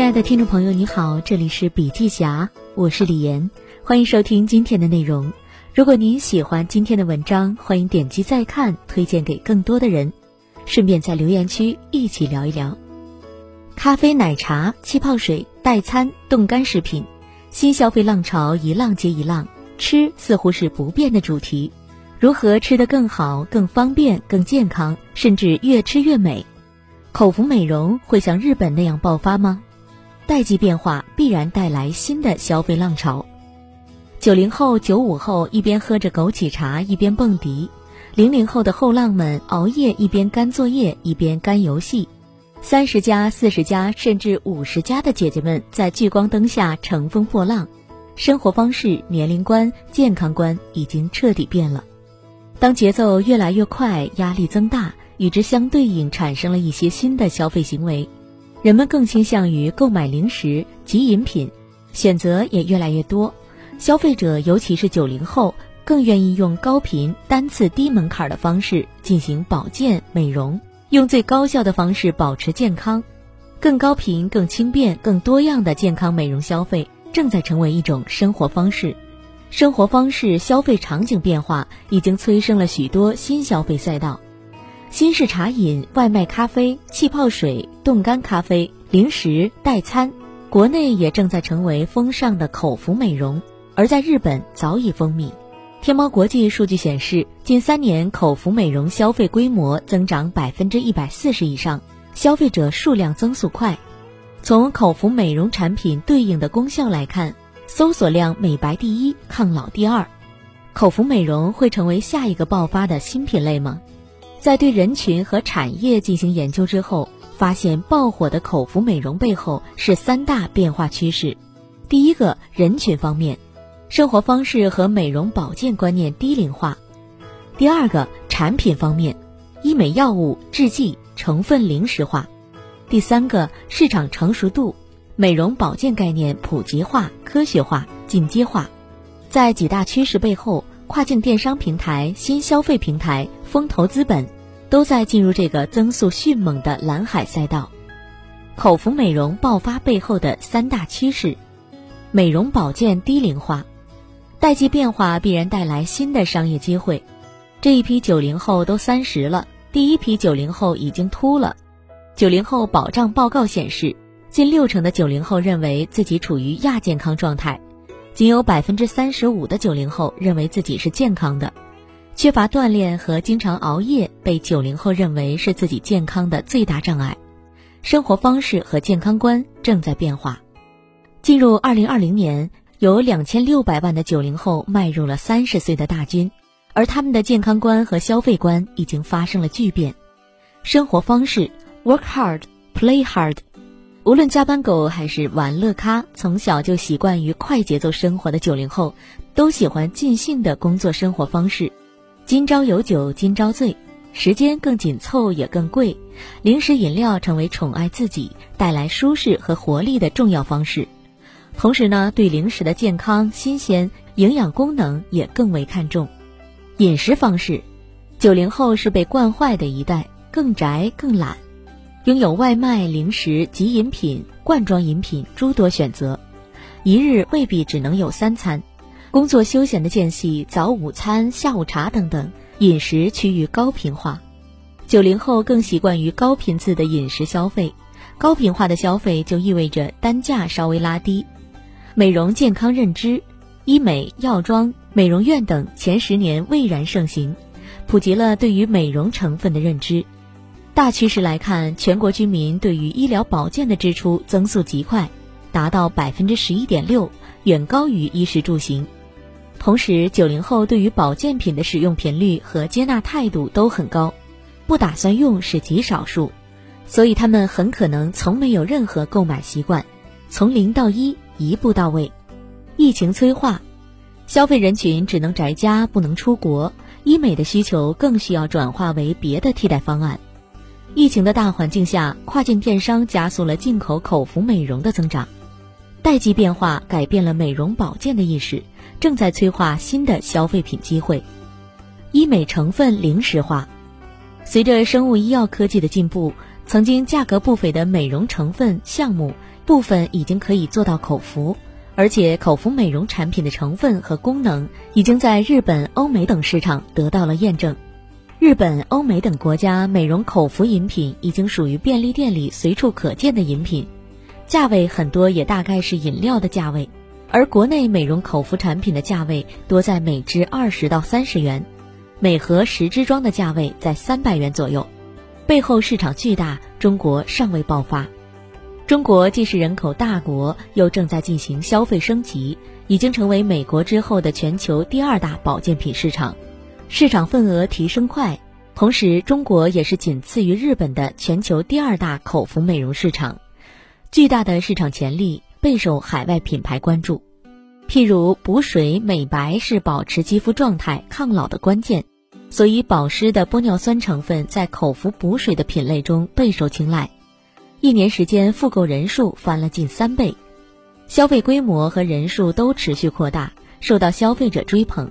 亲爱的听众朋友，你好，这里是笔记侠，我是李岩，欢迎收听今天的内容。如果您喜欢今天的文章，欢迎点击再看，推荐给更多的人。顺便在留言区一起聊一聊。咖啡、奶茶、气泡水、代餐、冻干食品，新消费浪潮一浪接一浪，吃似乎是不变的主题。如何吃得更好、更方便、更健康，甚至越吃越美？口服美容会像日本那样爆发吗？代际变化必然带来新的消费浪潮。九零后、九五后一边喝着枸杞茶一边蹦迪，零零后的后浪们熬夜一边干作业一边干游戏，三十加、四十加甚至五十加的姐姐们在聚光灯下乘风破浪，生活方式、年龄观、健康观已经彻底变了。当节奏越来越快，压力增大，与之相对应产生了一些新的消费行为。人们更倾向于购买零食及饮品，选择也越来越多。消费者，尤其是九零后，更愿意用高频、单次、低门槛的方式进行保健美容，用最高效的方式保持健康。更高频、更轻便、更多样的健康美容消费正在成为一种生活方式。生活方式、消费场景变化已经催生了许多新消费赛道。新式茶饮、外卖咖啡、气泡水、冻干咖啡、零食、代餐，国内也正在成为风尚的口服美容，而在日本早已风靡。天猫国际数据显示，近三年口服美容消费规模增长百分之一百四十以上，消费者数量增速快。从口服美容产品对应的功效来看，搜索量美白第一，抗老第二。口服美容会成为下一个爆发的新品类吗？在对人群和产业进行研究之后，发现爆火的口服美容背后是三大变化趋势。第一个，人群方面，生活方式和美容保健观念低龄化；第二个，产品方面，医美药物、制剂成分零食化；第三个，市场成熟度，美容保健概念普及化、科学化、进阶化。在几大趋势背后。跨境电商平台、新消费平台、风投资本，都在进入这个增速迅猛的蓝海赛道。口服美容爆发背后的三大趋势：美容保健低龄化，代际变化必然带来新的商业机会。这一批九零后都三十了，第一批九零后已经秃了。九零后保障报告显示，近六成的九零后认为自己处于亚健康状态。仅有百分之三十五的九零后认为自己是健康的，缺乏锻炼和经常熬夜被九零后认为是自己健康的最大障碍。生活方式和健康观正在变化。进入二零二零年，有两千六百万的九零后迈入了三十岁的大军，而他们的健康观和消费观已经发生了巨变。生活方式：work hard, play hard。无论加班狗还是玩乐咖，从小就习惯于快节奏生活的九零后，都喜欢尽兴的工作生活方式。今朝有酒今朝醉，时间更紧凑也更贵，零食饮料成为宠爱自己、带来舒适和活力的重要方式。同时呢，对零食的健康、新鲜、营养功能也更为看重。饮食方式，九零后是被惯坏的一代，更宅更懒。拥有外卖、零食及饮品、罐装饮品诸多选择，一日未必只能有三餐。工作休闲的间隙，早午餐、下午茶等等，饮食趋于高频化。九零后更习惯于高频次的饮食消费，高频化的消费就意味着单价稍微拉低。美容健康认知，医美、药妆、美容院等前十年蔚然盛行，普及了对于美容成分的认知。大趋势来看，全国居民对于医疗保健的支出增速极快，达到百分之十一点六，远高于衣食住行。同时，九零后对于保健品的使用频率和接纳态度都很高，不打算用是极少数，所以他们很可能从没有任何购买习惯，从零到一一步到位。疫情催化，消费人群只能宅家不能出国，医美的需求更需要转化为别的替代方案。疫情的大环境下，跨境电商加速了进口口服美容的增长，代际变化改变了美容保健的意识，正在催化新的消费品机会。医美成分零食化，随着生物医药科技的进步，曾经价格不菲的美容成分项目，部分已经可以做到口服，而且口服美容产品的成分和功能已经在日本、欧美等市场得到了验证。日本、欧美等国家美容口服饮品已经属于便利店里随处可见的饮品，价位很多也大概是饮料的价位。而国内美容口服产品的价位多在每支二十到三十元，每盒十支装的价位在三百元左右。背后市场巨大，中国尚未爆发。中国既是人口大国，又正在进行消费升级，已经成为美国之后的全球第二大保健品市场，市场份额提升快。同时，中国也是仅次于日本的全球第二大口服美容市场，巨大的市场潜力。备受海外品牌关注，譬如补水美白是保持肌肤状态、抗老的关键，所以保湿的玻尿酸成分在口服补水的品类中备受青睐。一年时间复购人数翻了近三倍，消费规模和人数都持续扩大，受到消费者追捧。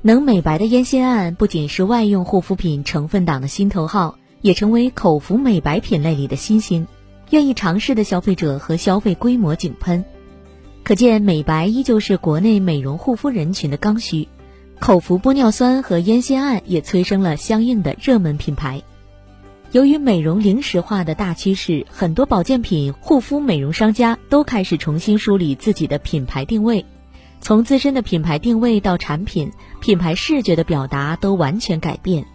能美白的烟酰胺不仅是外用护肤品成分党的心头好，也成为口服美白品类里的新星。愿意尝试的消费者和消费规模井喷，可见美白依旧是国内美容护肤人群的刚需。口服玻尿酸和烟酰胺也催生了相应的热门品牌。由于美容零食化的大趋势，很多保健品、护肤美容商家都开始重新梳理自己的品牌定位，从自身的品牌定位到产品、品牌视觉的表达都完全改变，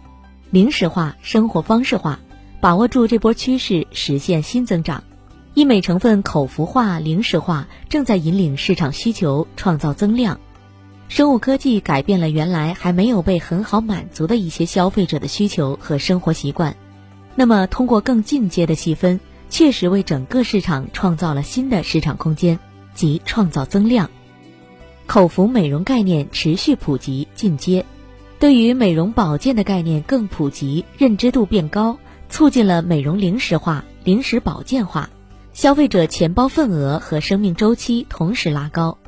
零食化、生活方式化。把握住这波趋势，实现新增长。医美成分口服化、零食化正在引领市场需求，创造增量。生物科技改变了原来还没有被很好满足的一些消费者的需求和生活习惯。那么，通过更进阶的细分，确实为整个市场创造了新的市场空间，即创造增量。口服美容概念持续普及进阶，对于美容保健的概念更普及，认知度变高。促进了美容零食化、零食保健化，消费者钱包份额和生命周期同时拉高。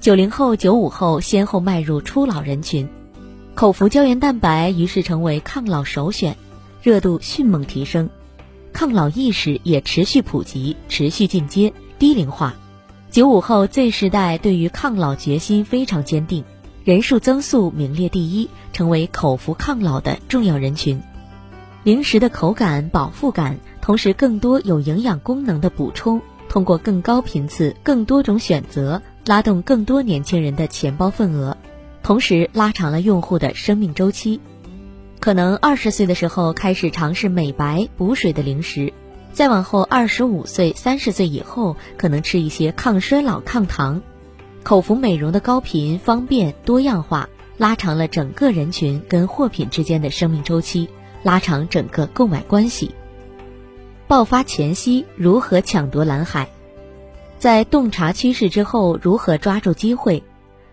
九零后、九五后先后迈入初老人群，口服胶原蛋白于是成为抗老首选，热度迅猛提升。抗老意识也持续普及、持续进阶、低龄化。九五后 Z 时代对于抗老决心非常坚定，人数增速名列第一，成为口服抗老的重要人群。零食的口感、饱腹感，同时更多有营养功能的补充，通过更高频次、更多种选择，拉动更多年轻人的钱包份额，同时拉长了用户的生命周期。可能二十岁的时候开始尝试美白补水的零食，再往后二十五岁、三十岁以后，可能吃一些抗衰老、抗糖。口服美容的高频、方便、多样化，拉长了整个人群跟货品之间的生命周期。拉长整个购买关系。爆发前夕如何抢夺蓝海？在洞察趋势之后如何抓住机会？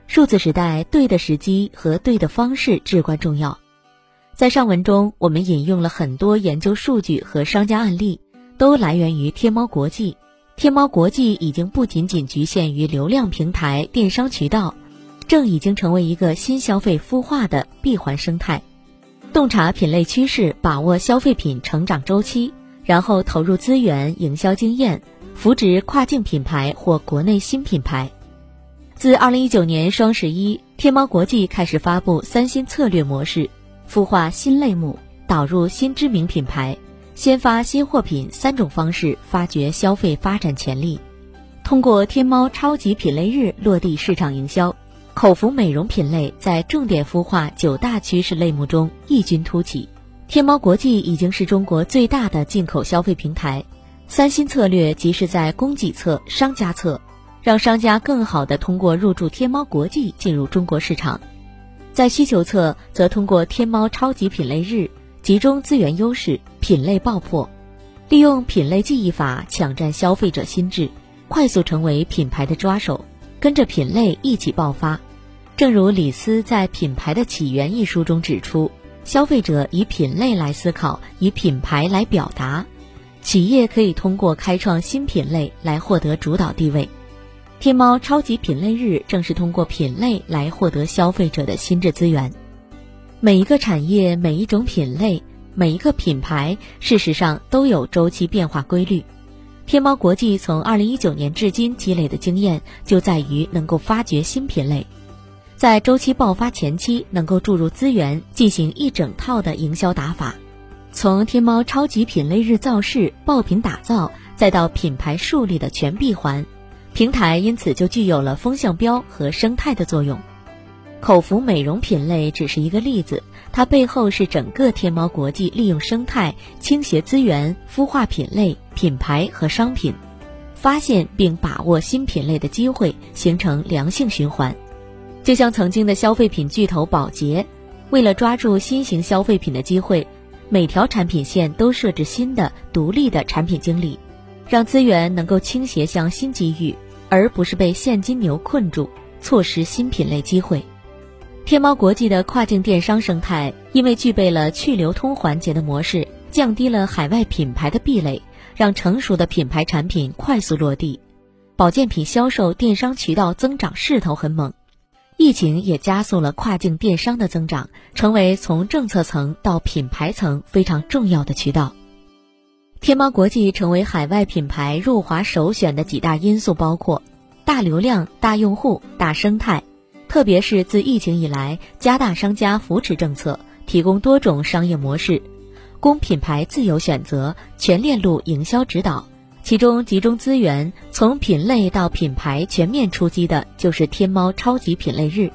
数字时代对的时机和对的方式至关重要。在上文中，我们引用了很多研究数据和商家案例，都来源于天猫国际。天猫国际已经不仅仅局限于流量平台、电商渠道，正已经成为一个新消费孵化的闭环生态。洞察品类趋势，把握消费品成长周期，然后投入资源、营销经验，扶植跨境品牌或国内新品牌。自二零一九年双十一，天猫国际开始发布三新策略模式，孵化新类目，导入新知名品牌，先发新货品三种方式发掘消费发展潜力。通过天猫超级品类日落地市场营销。口服美容品类在重点孵化九大趋势类目中异军突起，天猫国际已经是中国最大的进口消费平台。三新策略即是在供给侧、商家侧，让商家更好地通过入驻天猫国际进入中国市场；在需求侧，则通过天猫超级品类日集中资源优势，品类爆破，利用品类记忆法抢占消费者心智，快速成为品牌的抓手，跟着品类一起爆发。正如李斯在《品牌的起源》一书中指出，消费者以品类来思考，以品牌来表达，企业可以通过开创新品类来获得主导地位。天猫超级品类日正是通过品类来获得消费者的心智资源。每一个产业、每一种品类每一个品牌事实上都有周期变化规律。天猫国际从二零一九年至今积累的经验就在于能够发掘新品类，在周期爆发前期能够注入资源进行一整套的营销打法，从天猫超级品类日造势、爆品打造，再到品牌树立的全闭环，平台因此就具有了风向标和生态的作用。口服美容品类只是一个例子，它背后是整个天猫国际利用生态倾斜资源孵化品类、品牌和商品，发现并把握新品类的机会，形成良性循环。就像曾经的消费品巨头宝洁，为了抓住新型消费品的机会，每条产品线都设置新的独立的产品经理，让资源能够倾斜向新机遇，而不是被现金流困住，错失新品类机会。天猫国际的跨境电商生态，因为具备了去流通环节的模式，降低了海外品牌的壁垒，让成熟的品牌产品快速落地。保健品销售电商渠道增长势头很猛，疫情也加速了跨境电商的增长，成为从政策层到品牌层非常重要的渠道。天猫国际成为海外品牌入华首选的几大因素包括：大流量、大用户、大生态。特别是自疫情以来，加大商家扶持政策，提供多种商业模式，供品牌自由选择，全链路营销指导。其中集中资源，从品类到品牌全面出击的，就是天猫超级品类日。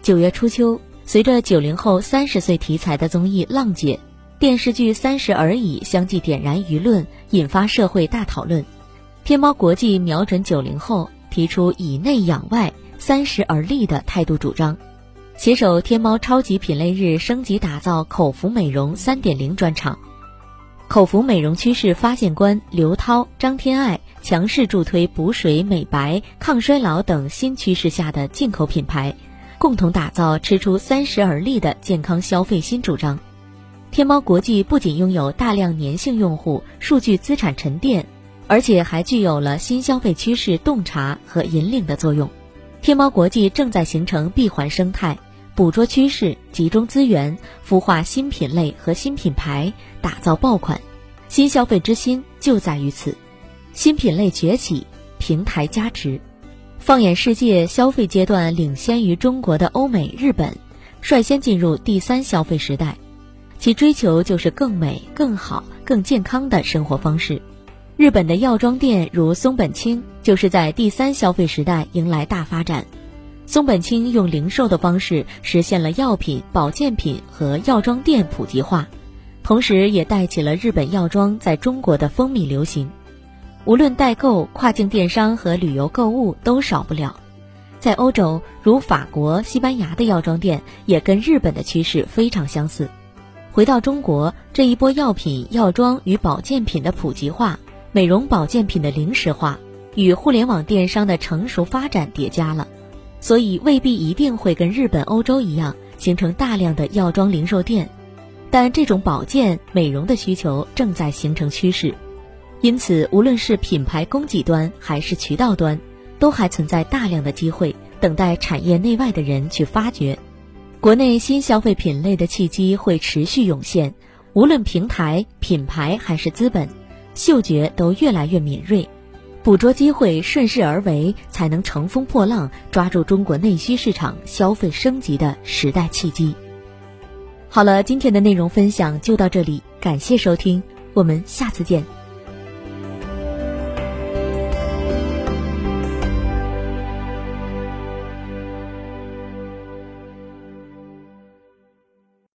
九月初秋，随着九零后三十岁题材的综艺《浪姐》、电视剧《三十而已》相继点燃舆论，引发社会大讨论。天猫国际瞄准九零后，提出以内养外。三十而立的态度主张，携手天猫超级品类日升级打造口服美容三点零专场。口服美容趋势发现官刘涛、张天爱强势助推补水、美白、抗衰老等新趋势下的进口品牌，共同打造吃出三十而立的健康消费新主张。天猫国际不仅拥有大量粘性用户、数据资产沉淀，而且还具有了新消费趋势洞察和引领的作用。天猫国际正在形成闭环生态，捕捉趋势，集中资源，孵化新品类和新品牌，打造爆款。新消费之心就在于此，新品类崛起，平台加持。放眼世界，消费阶段领先于中国的欧美、日本，率先进入第三消费时代，其追求就是更美、更好、更健康的生活方式。日本的药妆店如松本清，就是在第三消费时代迎来大发展。松本清用零售的方式实现了药品、保健品和药妆店普及化，同时也带起了日本药妆在中国的风靡流行。无论代购、跨境电商和旅游购物都少不了。在欧洲，如法国、西班牙的药妆店也跟日本的趋势非常相似。回到中国，这一波药品、药妆与保健品的普及化。美容保健品的零食化与互联网电商的成熟发展叠加了，所以未必一定会跟日本、欧洲一样形成大量的药妆零售店，但这种保健美容的需求正在形成趋势，因此无论是品牌供给端还是渠道端，都还存在大量的机会等待产业内外的人去发掘。国内新消费品类的契机会持续涌现，无论平台、品牌还是资本。嗅觉都越来越敏锐，捕捉机会，顺势而为，才能乘风破浪，抓住中国内需市场消费升级的时代契机。好了，今天的内容分享就到这里，感谢收听，我们下次见。